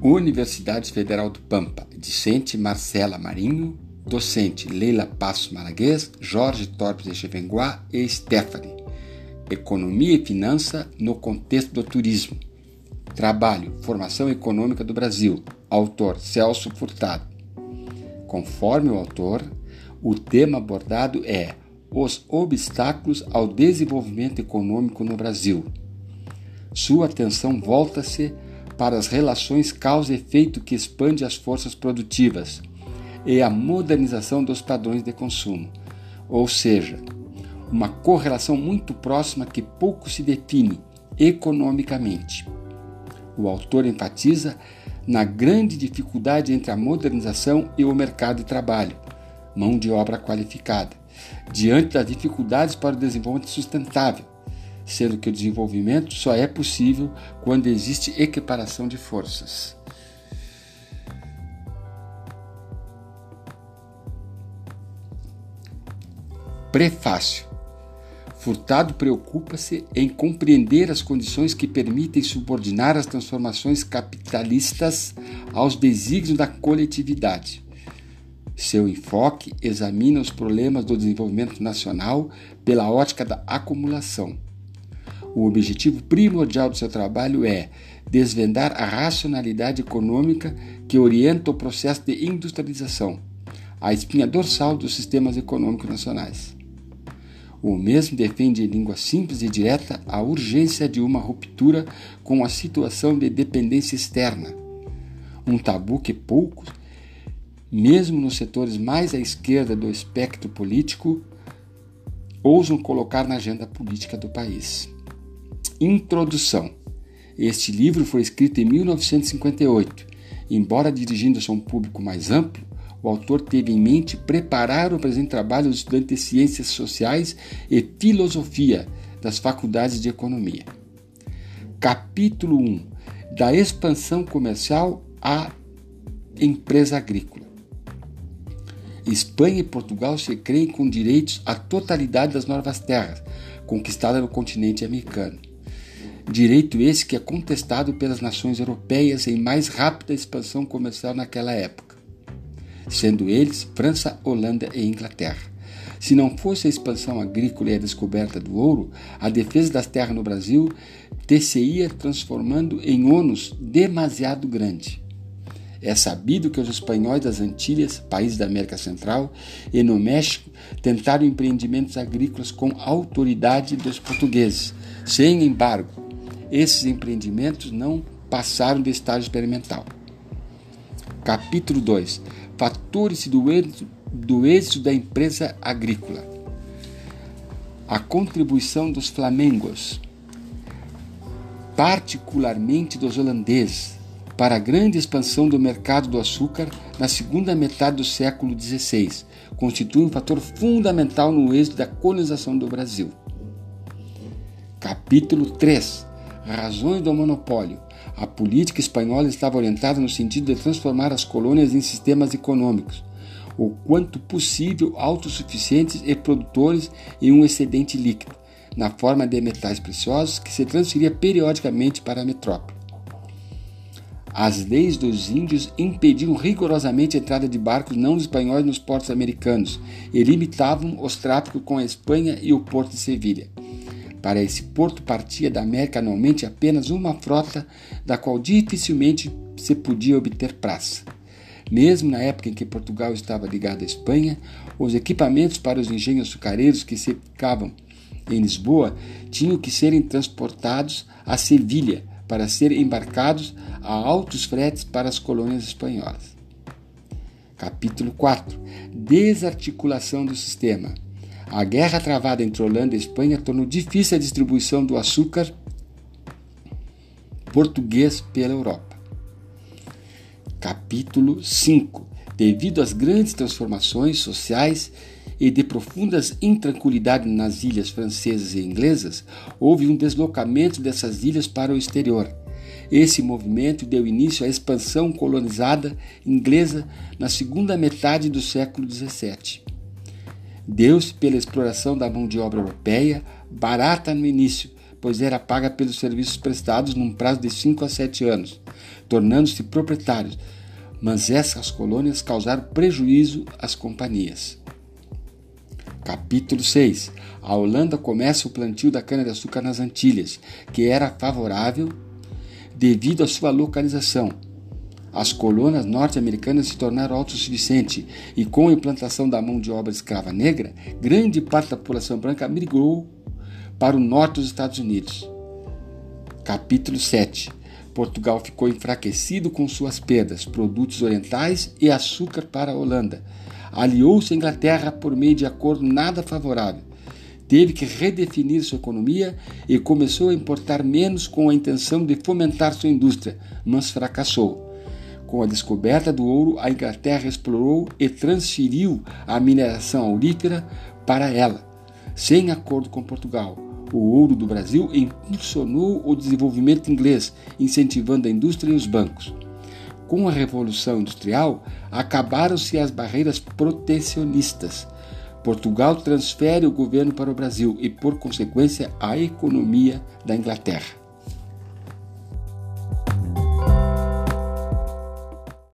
Universidade Federal do Pampa, discente Marcela Marinho, docente Leila Passos Malaguês, Jorge Torpes Echevenguá e Stephanie. Economia e Finança no contexto do turismo. Trabalho, Formação Econômica do Brasil. Autor Celso Furtado. Conforme o autor, o tema abordado é os obstáculos ao desenvolvimento econômico no Brasil. Sua atenção volta-se para as relações causa efeito que expande as forças produtivas e a modernização dos padrões de consumo, ou seja, uma correlação muito próxima que pouco se define economicamente. O autor enfatiza na grande dificuldade entre a modernização e o mercado de trabalho, mão de obra qualificada, diante das dificuldades para o desenvolvimento sustentável, sendo que o desenvolvimento só é possível quando existe equiparação de forças. Prefácio Furtado preocupa-se em compreender as condições que permitem subordinar as transformações capitalistas aos desígnios da coletividade. Seu enfoque examina os problemas do desenvolvimento nacional pela ótica da acumulação o objetivo primordial do seu trabalho é desvendar a racionalidade econômica que orienta o processo de industrialização, a espinha dorsal dos sistemas econômicos nacionais. O mesmo defende em língua simples e direta a urgência de uma ruptura com a situação de dependência externa, um tabu que poucos, mesmo nos setores mais à esquerda do espectro político, ousam colocar na agenda política do país. Introdução. Este livro foi escrito em 1958. Embora dirigindo-se a um público mais amplo, o autor teve em mente preparar o presente trabalho dos estudantes de Ciências Sociais e Filosofia das faculdades de Economia. Capítulo 1 Da expansão comercial à empresa agrícola. Espanha e Portugal se creem com direitos à totalidade das novas terras conquistadas no continente americano. Direito esse que é contestado pelas nações europeias em mais rápida expansão comercial naquela época, sendo eles França, Holanda e Inglaterra. Se não fosse a expansão agrícola e a descoberta do ouro, a defesa das terras no Brasil te-se-ia transformando em ônus demasiado grande. É sabido que os espanhóis das Antilhas, países da América Central, e no México tentaram empreendimentos agrícolas com autoridade dos portugueses, sem embargo, esses empreendimentos não passaram do estágio experimental. Capítulo 2: Fatores do do êxito da empresa agrícola. A contribuição dos flamengos, particularmente dos holandeses, para a grande expansão do mercado do açúcar na segunda metade do século XVI, constitui um fator fundamental no êxito da colonização do Brasil. Capítulo 3 razões do monopólio. A política espanhola estava orientada no sentido de transformar as colônias em sistemas econômicos, o quanto possível autossuficientes e produtores em um excedente líquido, na forma de metais preciosos que se transferia periodicamente para a metrópole. As leis dos índios impediam rigorosamente a entrada de barcos não espanhóis nos portos americanos e limitavam os tráficos com a Espanha e o porto de Sevilha. Para esse porto partia da América anualmente apenas uma frota, da qual dificilmente se podia obter praça. Mesmo na época em que Portugal estava ligado à Espanha, os equipamentos para os engenhos açucareiros que se ficavam em Lisboa tinham que serem transportados a Sevilha para serem embarcados a altos fretes para as colônias espanholas. Capítulo 4 Desarticulação do sistema. A guerra travada entre Holanda e Espanha tornou difícil a distribuição do açúcar português pela Europa. Capítulo 5 Devido às grandes transformações sociais e de profundas intranquilidades nas ilhas francesas e inglesas, houve um deslocamento dessas ilhas para o exterior. Esse movimento deu início à expansão colonizada inglesa na segunda metade do século XVII. Deus, pela exploração da mão de obra europeia, barata no início, pois era paga pelos serviços prestados num prazo de 5 a 7 anos, tornando-se proprietários. Mas essas colônias causaram prejuízo às companhias. Capítulo 6. A Holanda começa o plantio da cana-de-açúcar nas Antilhas, que era favorável devido à sua localização. As colônias norte-americanas se tornaram autossuficientes e, com a implantação da mão de obra escrava negra, grande parte da população branca migrou para o norte dos Estados Unidos. Capítulo 7 Portugal ficou enfraquecido com suas perdas, produtos orientais e açúcar para a Holanda. Aliou-se à Inglaterra por meio de acordo nada favorável teve que redefinir sua economia e começou a importar menos com a intenção de fomentar sua indústria, mas fracassou. Com a descoberta do ouro, a Inglaterra explorou e transferiu a mineração aurífera para ela, sem acordo com Portugal. O ouro do Brasil impulsionou o desenvolvimento inglês, incentivando a indústria e os bancos. Com a Revolução Industrial, acabaram-se as barreiras protecionistas Portugal transfere o governo para o Brasil e, por consequência, a economia da Inglaterra.